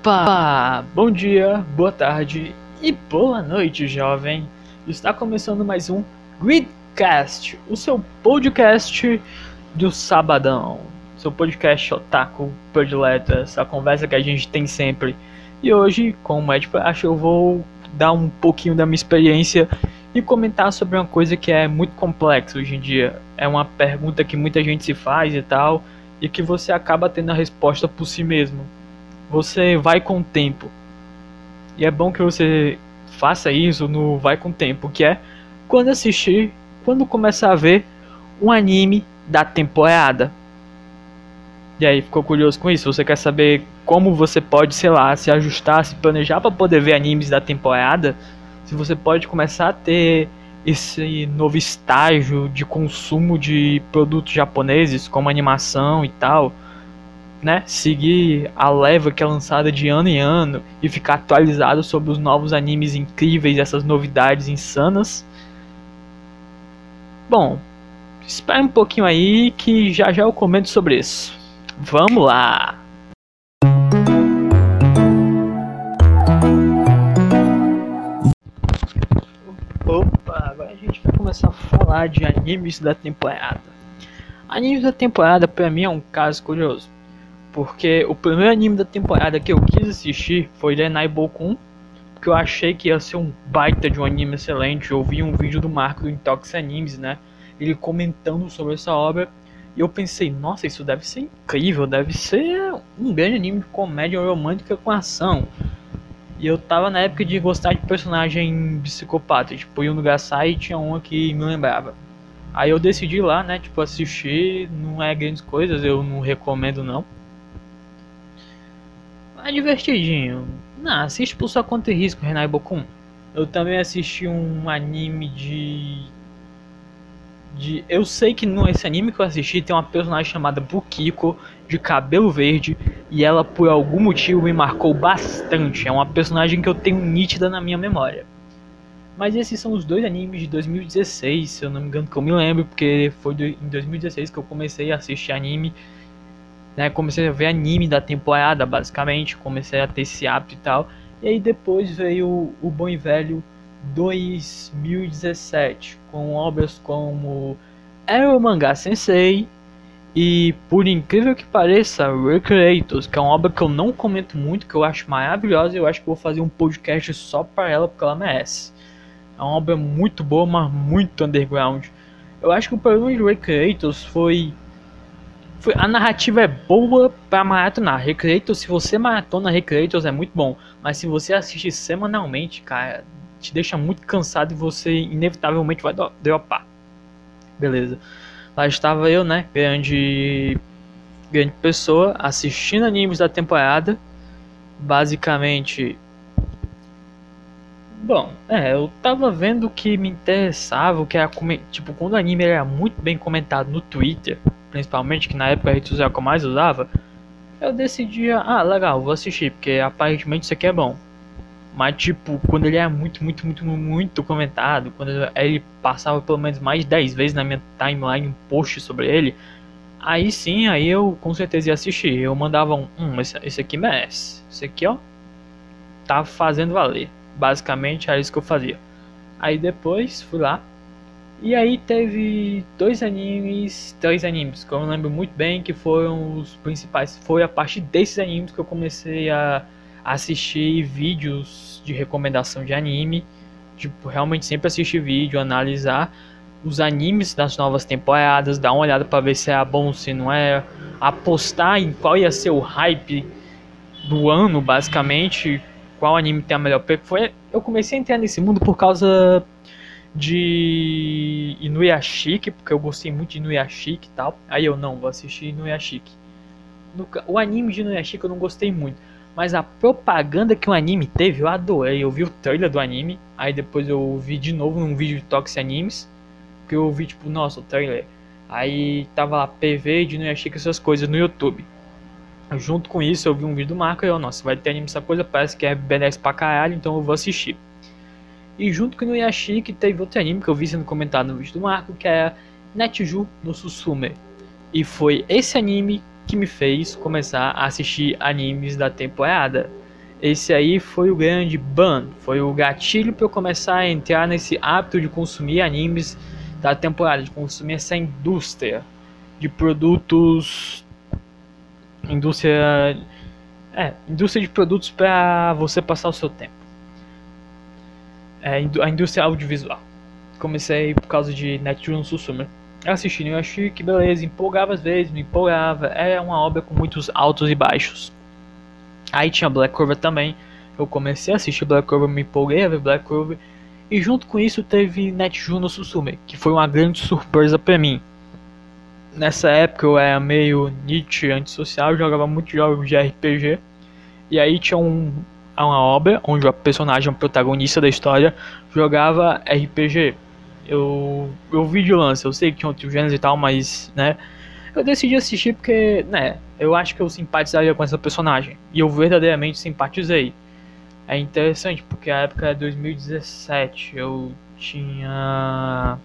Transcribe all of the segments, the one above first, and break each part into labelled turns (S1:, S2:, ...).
S1: Opa! Bom dia, boa tarde e boa noite, jovem. Está começando mais um Gridcast, o seu podcast do sabadão. Seu podcast otaku predileto, essa conversa que a gente tem sempre. E hoje, como é de praxe, eu vou dar um pouquinho da minha experiência e comentar sobre uma coisa que é muito complexa hoje em dia. É uma pergunta que muita gente se faz e tal, e que você acaba tendo a resposta por si mesmo você vai com o tempo. E é bom que você faça isso no vai com o tempo, que é quando assistir, quando começar a ver um anime da temporada. E aí, ficou curioso com isso? Você quer saber como você pode, sei lá, se ajustar, se planejar para poder ver animes da temporada? Se você pode começar a ter esse novo estágio de consumo de produtos japoneses, como animação e tal né, seguir a leva que é lançada de ano em ano e ficar atualizado sobre os novos animes incríveis, essas novidades insanas. Bom, espere um pouquinho aí que já já eu comento sobre isso. Vamos lá! Opa, agora a gente vai começar a falar de animes da temporada. Animes da temporada para mim é um caso curioso porque o primeiro anime da temporada que eu quis assistir foi Denai Bokun, porque eu achei que ia ser um baita de um anime excelente. Eu vi um vídeo do Marco do Intox Animes, né? Ele comentando sobre essa obra. E eu pensei, nossa, isso deve ser incrível, deve ser um grande anime de comédia romântica com ação. E eu tava na época de gostar de personagem psicopata, tipo, no Gasai tinha uma que me lembrava. Aí eu decidi lá, né, tipo, assistir, não é grandes coisas, eu não recomendo não. É divertidinho. Não, assiste por sua conta e risco, Renai Bokun. Eu também assisti um anime de. de. Eu sei que nesse anime que eu assisti tem uma personagem chamada Bukiko, de cabelo verde, e ela por algum motivo me marcou bastante. É uma personagem que eu tenho nítida na minha memória. Mas esses são os dois animes de 2016, se eu não me engano, que eu me lembro, porque foi em 2016 que eu comecei a assistir anime né? Comecei a ver anime da temporada, basicamente, comecei a ter esse hábito e tal. E aí depois veio o bom e velho 2017, com obras como Arrow Manga Sensei e, por incrível que pareça, Recreators, que é uma obra que eu não comento muito, que eu acho maravilhosa e eu acho que vou fazer um podcast só para ela, porque ela merece. É uma obra muito boa, mas muito underground. Eu acho que o problema de Recreators foi a narrativa é boa para maratonar. Recreators, se você maratona Recreators é muito bom, mas se você assiste semanalmente, cara, te deixa muito cansado e você inevitavelmente vai dropar. Beleza. Lá estava eu, né, grande grande pessoa assistindo animes da temporada. Basicamente, Bom, é, eu tava vendo o que me interessava, o que era tipo, quando o anime era muito bem comentado no Twitter, principalmente, que na época a rede social que eu mais usava, eu decidia, ah, legal, vou assistir, porque aparentemente isso aqui é bom. Mas, tipo, quando ele é muito, muito, muito, muito comentado, quando ele passava pelo menos mais de 10 vezes na minha timeline um post sobre ele, aí sim, aí eu com certeza ia assistir. Eu mandava um, hum, esse, esse aqui merece. Esse aqui, ó, tá fazendo valer. Basicamente era isso que eu fazia. Aí depois fui lá, e aí teve dois animes, três animes que eu lembro muito bem que foram os principais. Foi a partir desses animes que eu comecei a assistir vídeos de recomendação de anime. Tipo, realmente sempre assistir vídeo, analisar os animes das novas temporadas, dar uma olhada para ver se é bom, se não é, apostar em qual ia ser o hype do ano, basicamente, qual anime tem a melhor. Foi, eu comecei a entrar nesse mundo por causa de Inuyashiki, porque eu gostei muito de Inuyashiki e tal. Aí eu não, vou assistir Inuyashiki. No, o anime de Inuyashiki eu não gostei muito. Mas a propaganda que o anime teve, eu adorei. Eu vi o trailer do anime, aí depois eu vi de novo num vídeo de Toxic Animes. Que eu vi, tipo, nossa, o trailer. Aí tava lá PV de Inuyashiki essas coisas no YouTube. Junto com isso eu vi um vídeo do Marco e eu, nossa, vai ter anime essa coisa, parece que é BDS pra caralho, então eu vou assistir. E junto com o Yashiki teve outro anime que eu vi sendo comentado no vídeo do Marco, que é Netju no Susume. E foi esse anime que me fez começar a assistir animes da temporada. esse aí foi o grande ban, foi o gatilho para eu começar a entrar nesse hábito de consumir animes da temporada, de consumir essa indústria de produtos indústria é, indústria de produtos para você passar o seu tempo. É, a indústria audiovisual. Comecei por causa de Netflix Susume. Assistindo, eu achei que beleza, empolgava às vezes, me empolgava. É uma obra com muitos altos e baixos. Aí tinha Black Clover também. Eu comecei a assistir Black Clover, me empolguei a ver Black Clover. E junto com isso teve Netjuno Susume, que foi uma grande surpresa para mim. Nessa época eu era meio Nietzsche antissocial, jogava muitos jogos de RPG. E aí tinha um, uma obra onde o personagem, o protagonista da história, jogava RPG. Eu, eu vi de lance, eu sei que tinha outros gêneros e tal, mas, né, eu decidi assistir porque, né, eu acho que eu simpatizaria com essa personagem. E eu verdadeiramente simpatizei. É interessante porque a época é 2017, eu tinha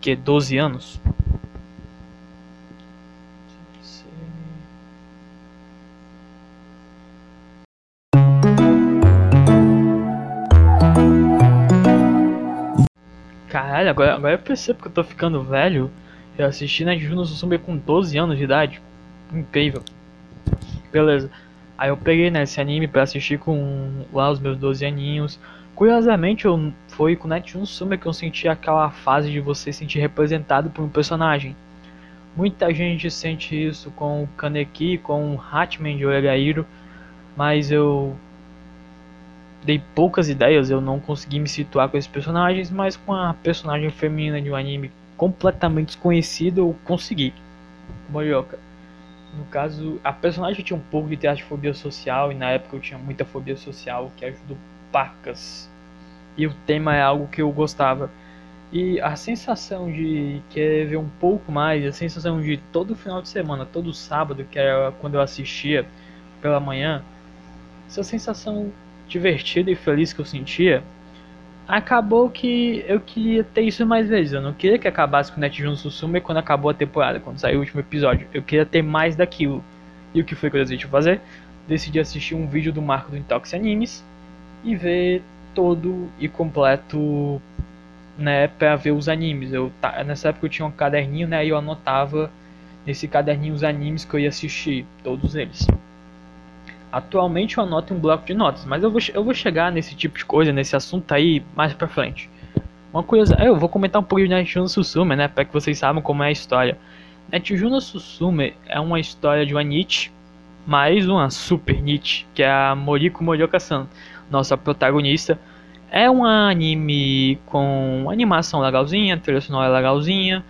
S1: que 12 anos. Caralho, agora, agora eu percebo que eu tô ficando velho. Eu assisti na Juno Suzume com 12 anos de idade. Incrível. Beleza. Aí eu peguei nesse né, anime pra assistir com lá os meus 12 aninhos. Curiosamente, eu, foi com Netjun Sume que eu senti aquela fase de você se sentir representado por um personagem. Muita gente sente isso com o Kaneki, com o Hatman de Oregairo, mas eu dei poucas ideias, eu não consegui me situar com esses personagens, mas com a personagem feminina de um anime completamente desconhecido eu consegui. Morioka. No caso, a personagem tinha um pouco de teatrofobia social e na época eu tinha muita fobia social, que ajudou pacas. E o tema é algo que eu gostava. E a sensação de querer ver um pouco mais, a sensação de todo final de semana, todo sábado, que era quando eu assistia pela manhã, essa sensação divertida e feliz que eu sentia, acabou que eu queria ter isso mais vezes. Eu não queria que acabasse com o Netjun Susume quando acabou a temporada, quando saiu o último episódio. Eu queria ter mais daquilo. E o que foi que eu decidi fazer? Decidi assistir um vídeo do Marco do Intox Animes e ver todo e completo, né, para ver os animes. Eu nessa época eu tinha um caderninho, né, e eu anotava nesse caderninho os animes que eu ia assistir, todos eles. Atualmente eu anoto um bloco de notas, mas eu vou, eu vou chegar nesse tipo de coisa, nesse assunto aí mais pra frente. Uma coisa, eu vou comentar um pouquinho de Netjuno Susume, né, para que vocês saibam como é a história. Netjuno Susume é uma história de uma Nietzsche, mais uma super Nietzsche, que é a Moriko Morioka-san, nossa protagonista. É um anime com animação legalzinha, trilha sonora legalzinha,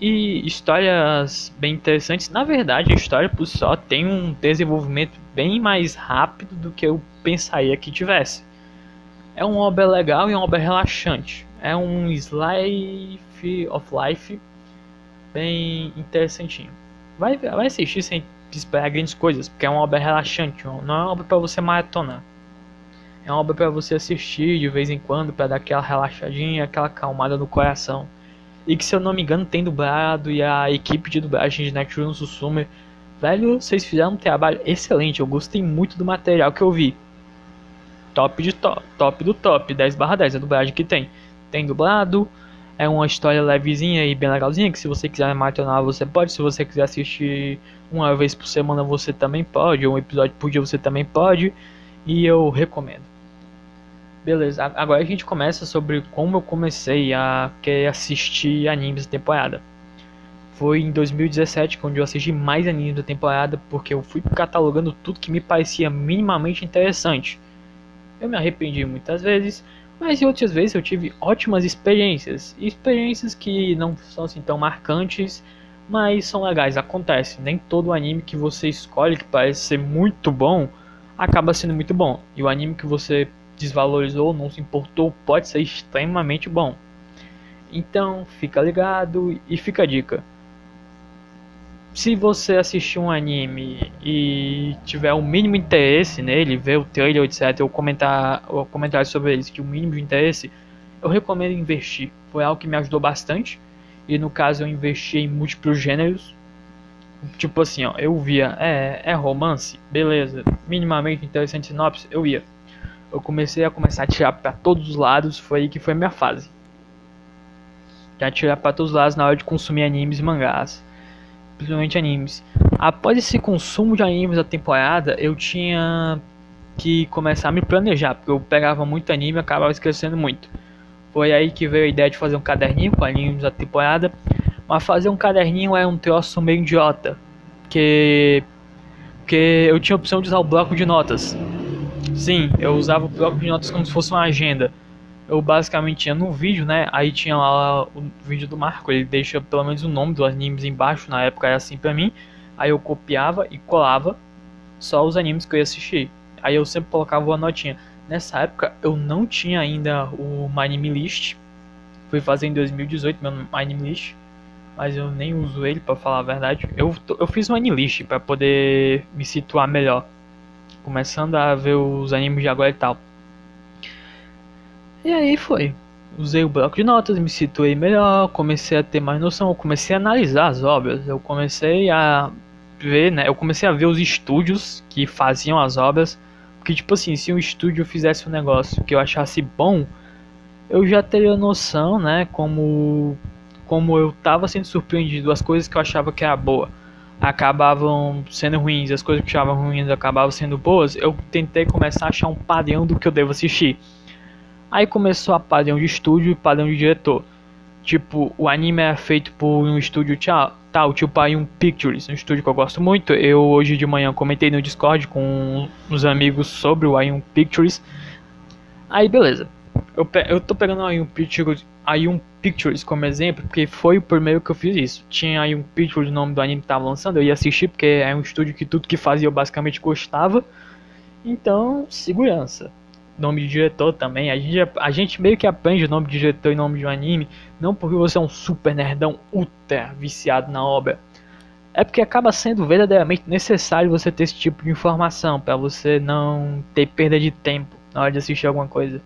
S1: e histórias bem interessantes. Na verdade, a história por só tem um desenvolvimento bem mais rápido do que eu pensaria que tivesse. É uma obra legal e uma obra relaxante. É um slice of life bem interessantinho. Vai, vai assistir sem esperar grandes coisas, porque é uma obra relaxante, não é uma obra para você maratonar. É uma obra para você assistir de vez em quando, para dar aquela relaxadinha, aquela calmada no coração e que, se eu não me engano, tem dublado e a equipe de dublagem de Netflix Susumer. Velho, vocês fizeram um trabalho excelente. Eu gostei muito do material que eu vi. Top de top, top do top, 10 barra 10 a dublagem que tem. Tem dublado, é uma história levezinha e bem legalzinha, que se você quiser maratonar você pode, se você quiser assistir uma vez por semana você também pode, um episódio por dia você também pode, e eu recomendo. Beleza, agora a gente começa sobre como eu comecei a querer assistir animes da temporada. Foi em 2017 quando eu assisti mais animes da temporada porque eu fui catalogando tudo que me parecia minimamente interessante. Eu me arrependi muitas vezes, mas em outras vezes eu tive ótimas experiências. Experiências que não são assim tão marcantes, mas são legais, acontece. Nem todo anime que você escolhe que parece ser muito bom acaba sendo muito bom. E o anime que você desvalorizou, não se importou, pode ser extremamente bom. Então, fica ligado e fica a dica. Se você assistir um anime e tiver o um mínimo interesse nele, ver o trailer, etc, ou comentar ou comentar sobre ele, se o mínimo de interesse, eu recomendo investir. Foi algo que me ajudou bastante. E no caso eu investi em múltiplos gêneros. Tipo assim, ó, eu via, é, é romance, beleza, minimamente interessante sinopse, eu ia. Eu comecei a começar a tirar para todos os lados, foi aí que foi a minha fase. Já tirar para todos os lados na hora de consumir animes e mangás, principalmente animes. Após esse consumo de animes da temporada, eu tinha que começar a me planejar, porque eu pegava muito anime e acabava esquecendo muito. Foi aí que veio a ideia de fazer um caderninho com animes da temporada. Mas fazer um caderninho é um troço meio idiota. Que. Porque eu tinha a opção de usar o bloco de notas. Sim, eu usava o bloco de notas como se fosse uma agenda. Eu basicamente tinha no vídeo, né? Aí tinha lá o vídeo do Marco, ele deixa pelo menos o nome dos animes embaixo, na época era assim pra mim. Aí eu copiava e colava só os animes que eu ia assistir. Aí eu sempre colocava uma notinha. Nessa época eu não tinha ainda o My Anime List. Fui fazer em 2018 meu My Anime List. Mas eu nem uso ele para falar a verdade. Eu, eu fiz um Anime List para poder me situar melhor. Começando a ver os animes de agora e tal. E aí foi. Usei o bloco de notas, me situei melhor, comecei a ter mais noção, eu comecei a analisar as obras, eu comecei a ver, né? Eu comecei a ver os estúdios que faziam as obras porque, tipo assim, se um estúdio fizesse um negócio que eu achasse bom, eu já teria noção, né? Como, como eu tava sendo surpreendido, as coisas que eu achava que era boa acabavam sendo ruins, as coisas que eu achava ruins acabavam sendo boas. Eu tentei começar a achar um padrão do que eu devo assistir. Aí começou a padrão de estúdio e padrão de diretor. Tipo, o anime é feito por um estúdio tal, tipo aí um Pictures, um estúdio que eu gosto muito. Eu hoje de manhã comentei no Discord com uns amigos sobre o Ion Pictures. Aí beleza. Eu, eu tô pegando aí um Pictures, aí um Pictures como exemplo, porque foi o primeiro que eu fiz isso. Tinha aí um Pictures, o nome do anime que tava lançando, eu ia assistir porque é um estúdio que tudo que fazia eu basicamente gostava. Então, segurança nome de diretor também. A gente, a gente meio que aprende o nome de diretor e nome de um anime, não porque você é um super nerdão ultra viciado na obra. É porque acaba sendo verdadeiramente necessário você ter esse tipo de informação para você não ter perda de tempo na hora de assistir alguma coisa.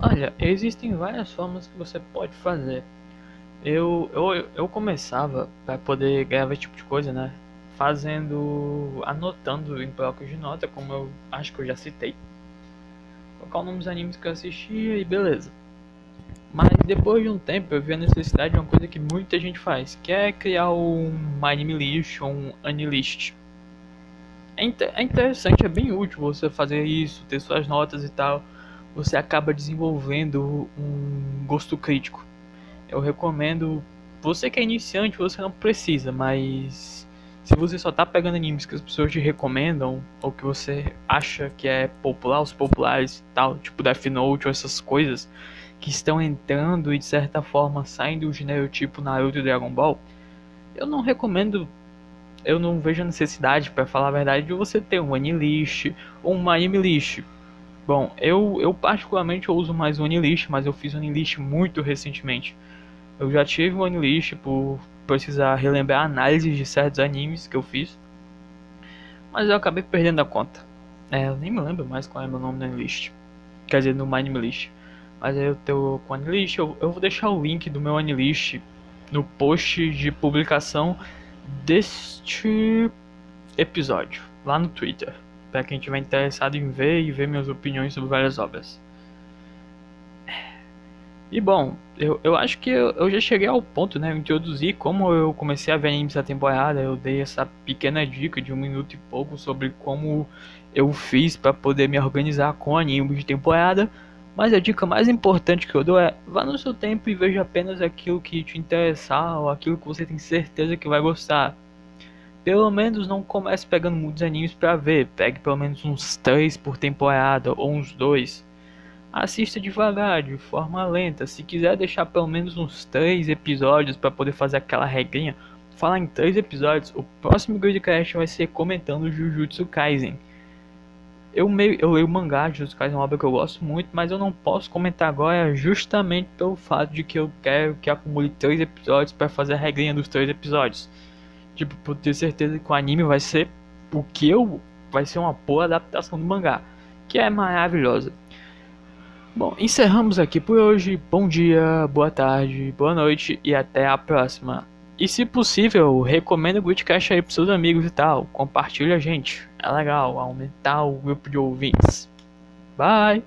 S1: Olha, existem várias formas que você pode fazer eu, eu, eu começava para poder gravar esse tipo de coisa, né? Fazendo, anotando em blocos de nota, como eu acho que eu já citei. Colocar o nome dos animes que eu assistia e beleza. Mas depois de um tempo eu vi a necessidade de uma coisa que muita gente faz, que é criar um anime list ou um anilist. É, é interessante, é bem útil você fazer isso, ter suas notas e tal. Você acaba desenvolvendo um gosto crítico eu recomendo. Você que é iniciante, você não precisa, mas se você só tá pegando animes que as pessoas te recomendam, ou que você acha que é popular, os populares e tal, tipo Death Note ou essas coisas, que estão entrando e de certa forma saindo do gênero tipo Naruto e Dragon Ball, eu não recomendo, eu não vejo a necessidade, para falar a verdade, de você ter um Anilist ou um Anime List. Bom, eu, eu particularmente eu uso mais o Anilist, mas eu fiz o Anilist muito recentemente. Eu já tive um Anilist por precisar relembrar análises de certos animes que eu fiz. Mas eu acabei perdendo a conta. É, eu nem me lembro mais qual é meu nome no Anilist. Quer dizer, no My Anilist. Mas eu tô com o Anilist. Eu, eu vou deixar o link do meu Anilist no post de publicação deste episódio. Lá no Twitter. Para quem tiver interessado em ver e ver minhas opiniões sobre várias obras. E bom, eu, eu acho que eu, eu já cheguei ao ponto, né? Eu introduzi como eu comecei a ver animes da temporada. Eu dei essa pequena dica de um minuto e pouco sobre como eu fiz para poder me organizar com animes de temporada. Mas a dica mais importante que eu dou é vá no seu tempo e veja apenas aquilo que te interessar ou aquilo que você tem certeza que vai gostar. Pelo menos não comece pegando muitos animes para ver. Pegue pelo menos uns 3 por temporada ou uns 2 assista devagar, de forma lenta. Se quiser deixar pelo menos uns três episódios para poder fazer aquela regrinha, falar em três episódios, o próximo Gridcast vai ser comentando Jujutsu Kaisen. Eu, meio, eu leio mangá, Jujutsu Kaisen é uma obra que eu gosto muito, mas eu não posso comentar agora justamente pelo fato de que eu quero que acumule três episódios para fazer a regrinha dos três episódios. Tipo, por ter certeza que o anime vai ser o que eu vai ser uma boa adaptação do mangá, que é maravilhosa. Bom, encerramos aqui por hoje. Bom dia, boa tarde, boa noite e até a próxima. E se possível, recomenda o Gritcast aí pros seus amigos e tal. Compartilha a gente. É legal aumentar o grupo de ouvintes. Bye!